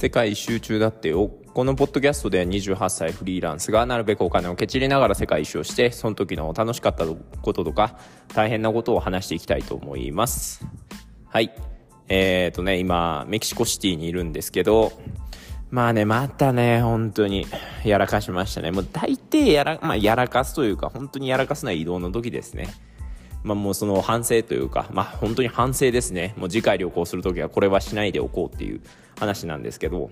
世界一周中だってよこのポッドキャストで28歳フリーランスがなるべくお金をけちりながら世界一周をしてその時の楽しかったこととか大変なことを話していきたいと思いますはいえーとね今メキシコシティにいるんですけどまあね、またね、本当に、やらかしましたね。もう大抵やら、まあ、やらかすというか、本当にやらかすのは移動の時ですね。まあもうその反省というか、まあ本当に反省ですね。もう次回旅行するときはこれはしないでおこうっていう話なんですけど、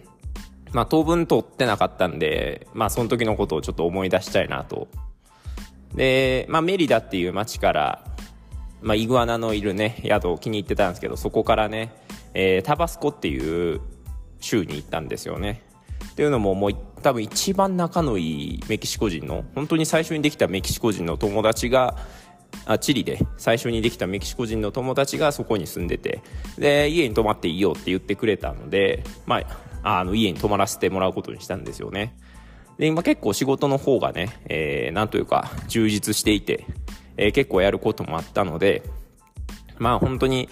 まあ当分取ってなかったんで、まあその時のことをちょっと思い出したいなと。で、まあメリダっていう街から、まあイグアナのいるね、宿を気に入ってたんですけど、そこからね、えー、タバスコっていう州に行ったんですよね。っていうのももう多分一番仲のいいメキシコ人の本当に最初にできたメキシコ人の友達があチリで最初にできたメキシコ人の友達がそこに住んでてで家に泊まっていいよって言ってくれたので、まあ、あの家に泊まらせてもらうことにしたんですよねで今結構仕事の方がね、えー、なんというか充実していて、えー、結構やることもあったのでまあ本当に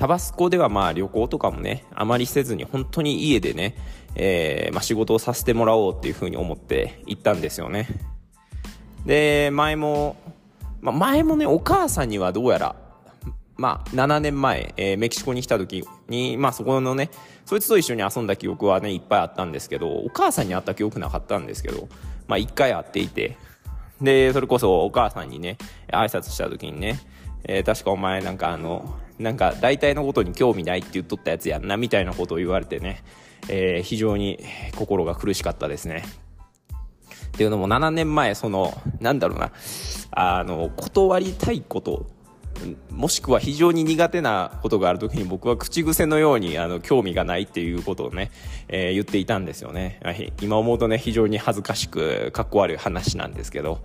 タバスコではまあ旅行とかもね、あまりせずに本当に家でね、えー、まあ仕事をさせてもらおうっていうふうに思って行ったんですよね。で、前も、まあ、前もね、お母さんにはどうやら、まあ、7年前、えー、メキシコに来た時に、まあ、そこのね、そいつと一緒に遊んだ記憶はね、いっぱいあったんですけど、お母さんに会った記憶なかったんですけど、まあ、一回会っていて、で、それこそお母さんにね、挨拶した時にね、えー、確かお前なんかあの、なんか大体のことに興味ないって言っとったやつやんな、みたいなことを言われてね、えー、非常に心が苦しかったですね。っていうのも7年前、その、なんだろうな、あの、断りたいこと、もしくは非常に苦手なことがあるときに僕は口癖のようにあの興味がないっていうことをね、えー、言っていたんですよね。今思うとね、非常に恥ずかしく、かっこ悪い話なんですけど、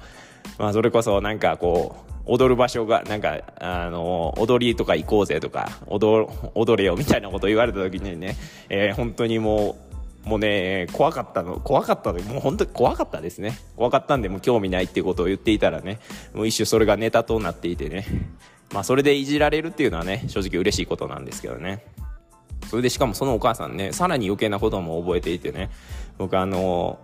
まあそれこそなんかこう、踊る場所が、なんか、あの、踊りとか行こうぜとか、踊、踊れよみたいなこと言われた時にね、えー、本当にもう、もうね、怖かったの、怖かったの、もう本当に怖かったですね。怖かったんで、もう興味ないっていうことを言っていたらね、もう一種それがネタとなっていてね、まあそれでいじられるっていうのはね、正直嬉しいことなんですけどね。それでしかもそのお母さんね、さらに余計なことも覚えていてね、僕あの、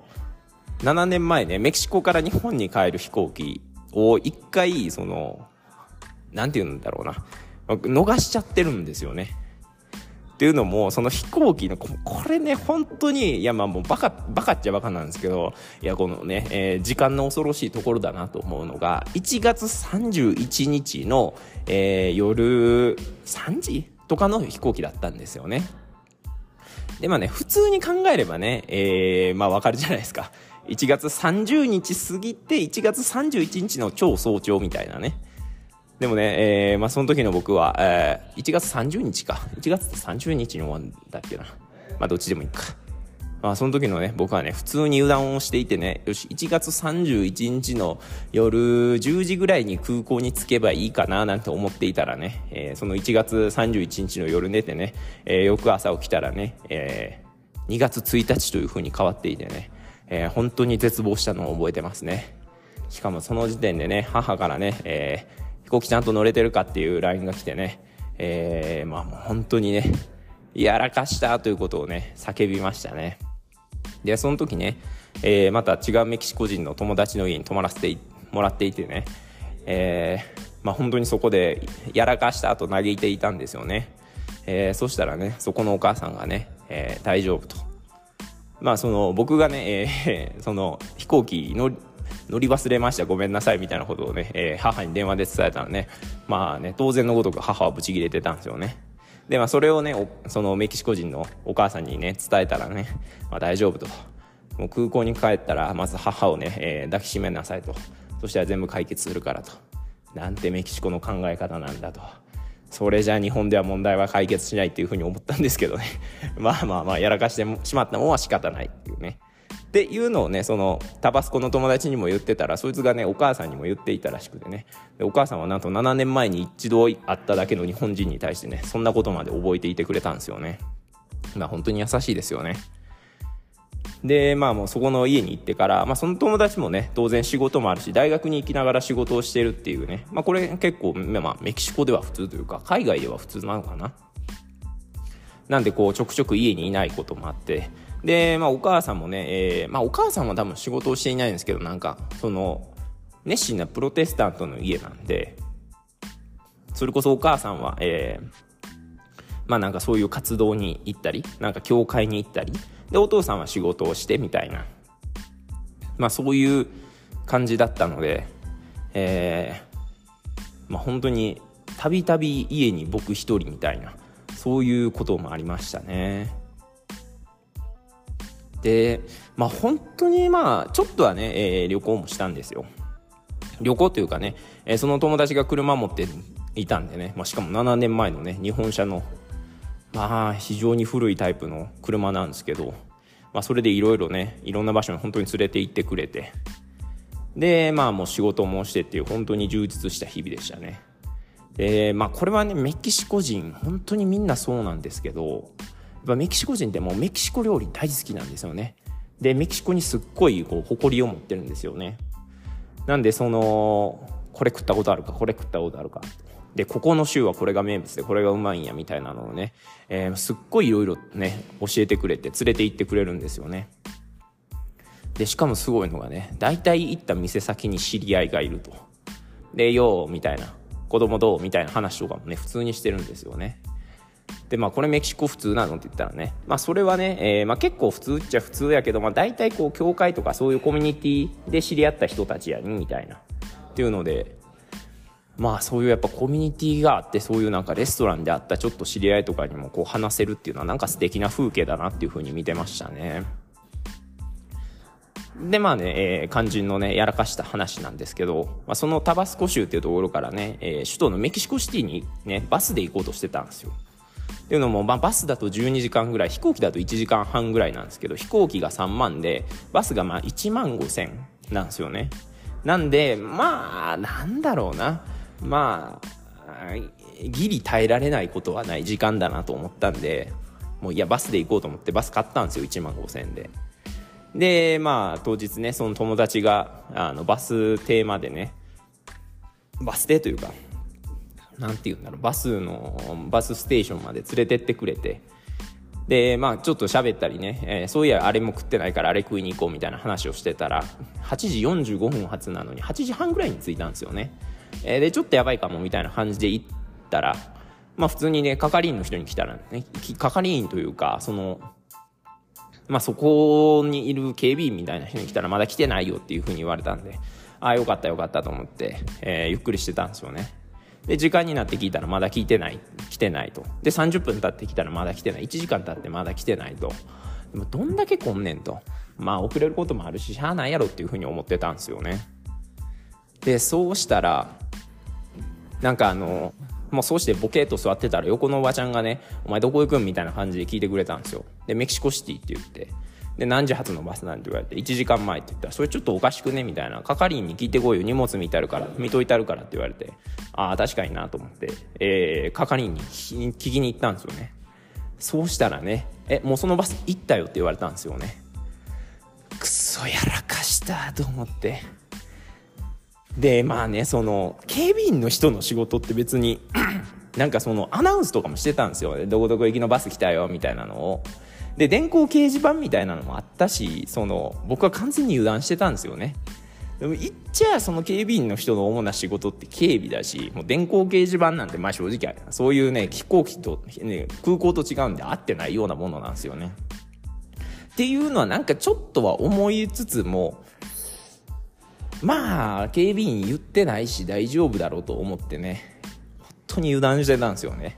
7年前ね、メキシコから日本に帰る飛行機を一回、その、なんて言うんだろうな、逃しちゃってるんですよね。っていうのも、その飛行機の、これね、本当に、いや、まあもうバカ、バカっちゃバカなんですけど、いや、このね、えー、時間の恐ろしいところだなと思うのが、1月31日の、えー、夜3時とかの飛行機だったんですよね。で、まあね、普通に考えればね、えー、まあわかるじゃないですか。1月30日過ぎて1月31日の超早朝みたいなね。でもね、えー、まあその時の僕は、えー、1月30日か。1月30日に終わんだっけな。まあどっちでもいいか。まあその時のね、僕はね、普通に油断をしていてね、よし、1月31日の夜10時ぐらいに空港に着けばいいかななんて思っていたらね、えー、その1月31日の夜寝てね、えー、翌朝起きたらね、えー、2月1日という風に変わっていてね、えー、本当に絶望したのを覚えてますねしかもその時点でね母からね、えー、飛行機ちゃんと乗れてるかっていう LINE が来てね、えー、まあもう本当にねやらかしたということをね叫びましたね。でその時ね、えー、また違うメキシコ人の友達の家に泊まらせてもらっていてね、えー、まあ、本当にそこでやらかした後嘆いていたんですよね、えー、そしたらねそこのお母さんがね、えー、大丈夫と。まあその僕がね、えー、その飛行機乗乗り忘れましたごめんなさいみたいなことをね、えー、母に電話で伝えたらね。まあね当然のごとく母はブチギレてたんですよね。でまあそれをねそのメキシコ人のお母さんにね伝えたらね、まあ、大丈夫と。もう空港に帰ったらまず母をね、えー、抱きしめなさいと。そしたら全部解決するからと。なんてメキシコの考え方なんだと。それじゃあ日本では問題は解決しないっていうふうに思ったんですけどね。まあまあまあやらかしてしまったもんは仕方ないっていうね。っていうのをねそのタバスコの友達にも言ってたらそいつがねお母さんにも言っていたらしくてね。でお母さんはなんと7年前に一度会っただけの日本人に対してねそんなことまで覚えていてくれたんですよね。まあ本当に優しいですよね。でまあもうそこの家に行ってから、まあ、その友達もね当然仕事もあるし大学に行きながら仕事をしてるっていうね、まあ、これ結構、まあ、メキシコでは普通というか海外では普通なのかな。なんでこうちょくちょく家にいないこともあってで、まあ、お母さんもね、えーまあ、お母さんは多分仕事をしていないんですけどなんかその熱心なプロテスタントの家なんでそれこそお母さんは、えー、まあなんかそういう活動に行ったりなんか教会に行ったりでお父さんは仕事をしてみたいなまあそういう感じだったのでえー、まあ本当にたびたび家に僕一人みたいなそういうこともありましたね。でまあ本当にまあちょっとはね、えー、旅行もしたんですよ。旅行というかね、えー、その友達が車持っていたんでね、まあ、しかも7年前のね日本車のまあ非常に古いタイプの車なんですけど、まあ、それでいろいろねいろんな場所に本当に連れて行ってくれてでまあもう仕事もしてっていう本当に充実した日々でしたね。でまあこれはねメキシコ人本当にみんなそうなんですけどぱメキシコ人ってもうメキシコ料理大好きなんですよね。でメキシコにすっごいこう誇りを持ってるんですよね。なんでそのこれ食ったことあるかこれ食ったことあるか。でここの州はこれが名物でこれがうまいんやみたいなのをね、えー、すっごいいろいろね教えてくれて連れて行ってくれるんですよね。でしかもすごいのがね大体行った店先に知り合いがいると。でようみたいな。子供どう？みたいな話とかもね普通にしてるんですよね。でまあこれメキシコ普通なのって言ったらねまあそれはね、えー、まあ、結構普通っちゃ普通やけど、まあ、大体こう教会とかそういうコミュニティで知り合った人たちやにみたいなっていうのでまあそういうやっぱコミュニティがあってそういうなんかレストランであったちょっと知り合いとかにもこう話せるっていうのはなんか素敵な風景だなっていう風に見てましたね。でまあね、えー、肝心のねやらかした話なんですけど、まあ、そのタバスコ州っていうところからね、えー、首都のメキシコシティにねバスで行こうとしてたんですよ。っていうのも、まあ、バスだと12時間ぐらい飛行機だと1時間半ぐらいなんですけど飛行機が3万でバスがまあ1万5000なんですよね。なんでまあなんだろうな。まあギリ耐えられないことはない時間だなと思ったんでもういやバスで行こうと思ってバス買ったんですよ1万5000円で。でまあ当日ねその友達があのバス停までねバス停というか何て言うんだろうバスのバスステーションまで連れてってくれて。でまあちょっと喋ったりね、えー、そういやあれも食ってないからあれ食いに行こうみたいな話をしてたら8時45分発なのに8時半ぐらいに着いたんですよね。えー、でちょっとやばいかもみたいな感じで行ったらまあ普通にね係員の人に来たらね係員というかそのまあそこにいる警備員みたいな人に来たらまだ来てないよっていうふうに言われたんでああよかったよかったと思って、えー、ゆっくりしてたんですよね。で時間になって聞いたらまだ聞いてない来てないと。で30分経ってきたらまだ来てない。1時間経ってまだ来てないと。でもどんだけ来んねんと。まあ遅れることもあるししゃあないやろっていうふうに思ってたんですよね。でそうしたらなんかあのもうそうしてボケーと座ってたら横のおばちゃんがね「お前どこ行くん?」みたいな感じで聞いてくれたんですよ。でメキシコシティって言って。で何時発のバスなんて言われて1時間前って言ったらそれちょっとおかしくねみたいな。係員に聞いてこいよ。荷物見てあるから見といてあるからって言われてああ確かになと思って、えー、係員に聞きに行ったんですよね。そうしたらねえもうそのバス行ったよって言われたんですよね。くそやらかしたと思って。でまあねその警備員の人の仕事って別に なんかそのアナウンスとかもしてたんですよ。どこどこ行きのバス来たよみたいなのを。で電光掲示板みたいなのもあったしその僕は完全に油断してたんですよね。でも言っちゃその警備員の人の主な仕事って警備だしもう電光掲示板なんてまあ正直そういうね飛行機と、ね、空港と違うんで合ってないようなものなんですよね。っていうのはなんかちょっとは思いつつもまあ警備員言ってないし大丈夫だろうと思ってね本当に油断してたんですよね。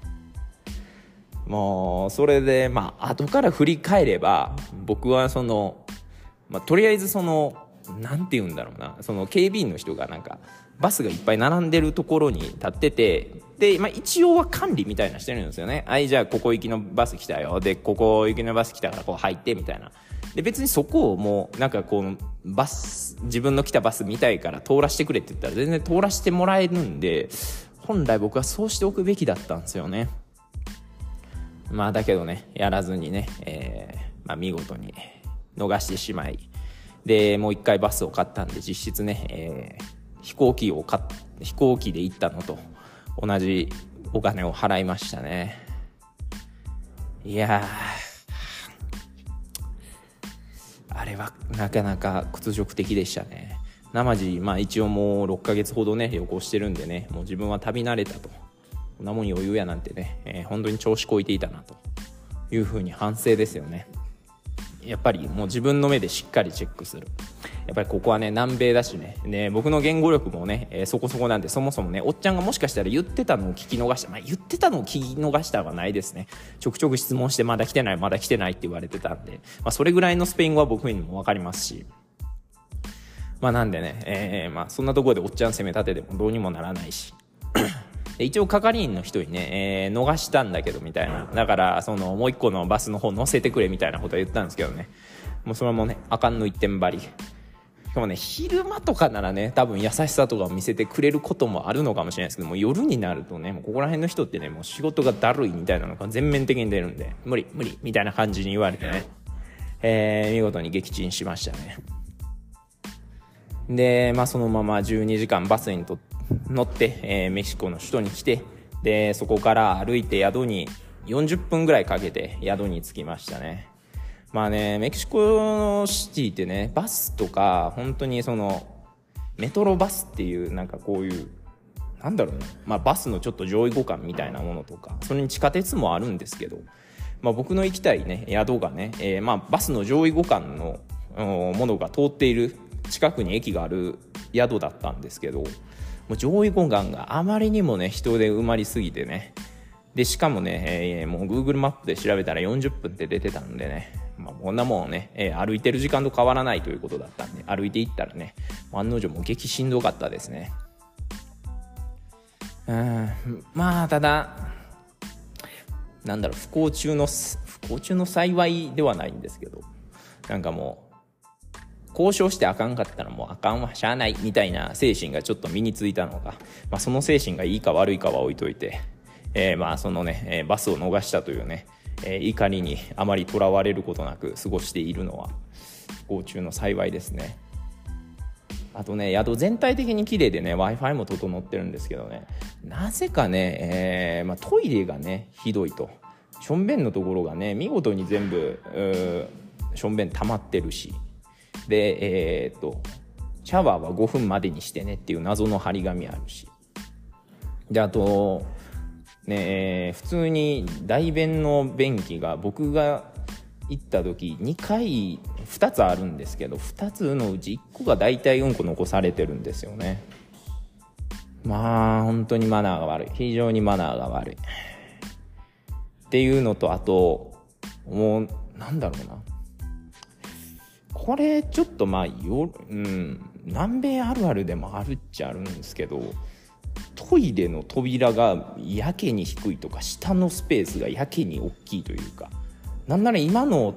もうそれでまあ後から振り返れば僕はその、まあ、とりあえずその何て言うんだろうなその警備員の人がなんかバスがいっぱい並んでるところに立っててで、まあ、一応は管理みたいなしてるんですよね。はいじゃあここ行きのバス来たよ。でここ行きのバス来たからこう入ってみたいな。で別にそこをもうなんかこうバス自分の来たバス見たいから通らせてくれって言ったら全然通らせてもらえるんで本来僕はそうしておくべきだったんですよね。まあだけどねやらずにね、えーまあ、見事に逃してしまいでもう一回バスを買ったんで実質ね、えー、飛行機を買飛行機で行ったのと同じお金を払いましたね。いやあれはなかなか屈辱的でしたね。生地まあ一応もう6ヶ月ほどね旅行してるんでねもう自分は旅慣れたと。こんなもん余裕やなんてね、えー、本当に調子こいていたなというふうに反省ですよね。やっぱりもう自分の目でしっかりチェックする。やっぱりここはね南米だしね。ね僕の言語力もね、えー、そこそこなんでそもそもねおっちゃんがもしかしたら言ってたのを聞き逃した、まあ、言ってたのを聞き逃したはないですね。ちょくちょく質問してまだ来てないまだ来てないって言われてたんで、まあ、それぐらいのスペイン語は僕にも分かりますし。まあなんでね、えー、まあそんなところでおっちゃん攻め立ててもどうにもならないし。で一応係員の人にね、えー、逃したんだけどみたいな。だからそのもう一個のバスの方乗せてくれみたいなことは言ったんですけどね。もうそれもねあかんの一点張り。しかもね昼間とかならね多分優しさとかを見せてくれることもあるのかもしれないですけども夜になるとねもうここら辺の人ってねもう仕事がだるいみたいなのが全面的に出るんで無理無理みたいな感じに言われてね、えー、見事に撃沈しましたね。で、まあ、そのまま12時間バスにとって乗って、えー、メキシコの首都に来てでそこから歩いて宿に40分ぐらいかけて宿に着きましたね。まあね、メキシコのシティってね、バスとか、本当にその、メトロバスっていう、なんかこういう、なんだろうな、まあバスのちょっと上位互換みたいなものとか、それに地下鉄もあるんですけど、まあ僕の行きたいね、宿がね、えー、まあバスの上位互換のものが通っている近くに駅がある宿だったんですけど、もう上位互換があまりにもね、人で埋まりすぎてね、で、しかもね、えー、もう Google マップで調べたら40分って出てたんでね、まあ、こんなもんね、えー、歩いてる時間と変わらないということだったんで、歩いていったらね、案の定も激しんどかったですね。うん、まあ、ただ、なんだろう、不幸中の、不幸中の幸いではないんですけど、なんかもう、交渉してあかんかったらもうあかんわ。しゃあないみたいな精神がちょっと身についたのが、まあ、その精神がいいか悪いかは置いといて、えー、まあそのね、えー、バスを逃したというね、えー、怒りにあまりとらわれることなく過ごしているのは不幸中の幸いですね。あとね宿全体的に綺麗でね w i f i も整ってるんですけどねなぜかね、えーまあ、トイレがねひどいと。しょんべんのところがね見事に全部しょんべん溜まってるし。でえー、っとシャワーは5分までにしてねっていう謎の張り紙あるし。であとね、普通に大便の便器が僕が行った時2回2つあるんですけど2つのうち1個が大体うんこ残されてるんですよね。まあ本当にマナーが悪い。非常にマナーが悪い。っていうのとあともうなんだろうな。これちょっとまあよ、うん、南米あるあるでもあるっちゃあるんですけどトイレの扉がやけに低いとか下のスペースがやけに大きいというかなんなら今の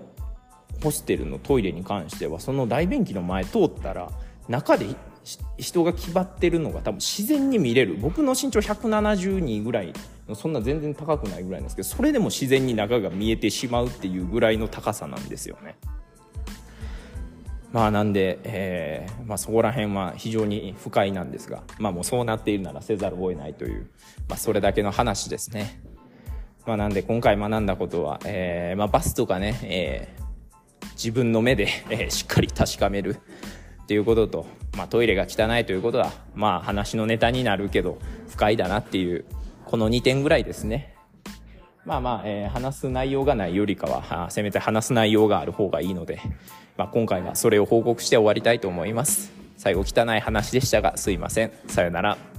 ホステルのトイレに関してはその大便器の前通ったら中で人が気張ってるのが多分自然に見れる僕の身長172ぐらいそんな全然高くないぐらいなんですけどそれでも自然に中が見えてしまうっていうぐらいの高さなんですよね。まあなんで、えーまあ、そこら辺は非常に不快なんですが、まあ、もうそうなっているならせざるを得ないという、まあ、それだけの話ですね。まあ、なんで今回学んだことは、えーまあ、バスとかね、えー、自分の目で、えー、しっかり確かめるっていうことと、まあ、トイレが汚いということは、まあ、話のネタになるけど不快だなっていうこの2点ぐらいですね。まあまあ、えー、話す内容がないよりかは、せめて話す内容がある方がいいので、まあ、今回はそれを報告して終わりたいと思います。最後汚い話でしたが、すいません。さよなら。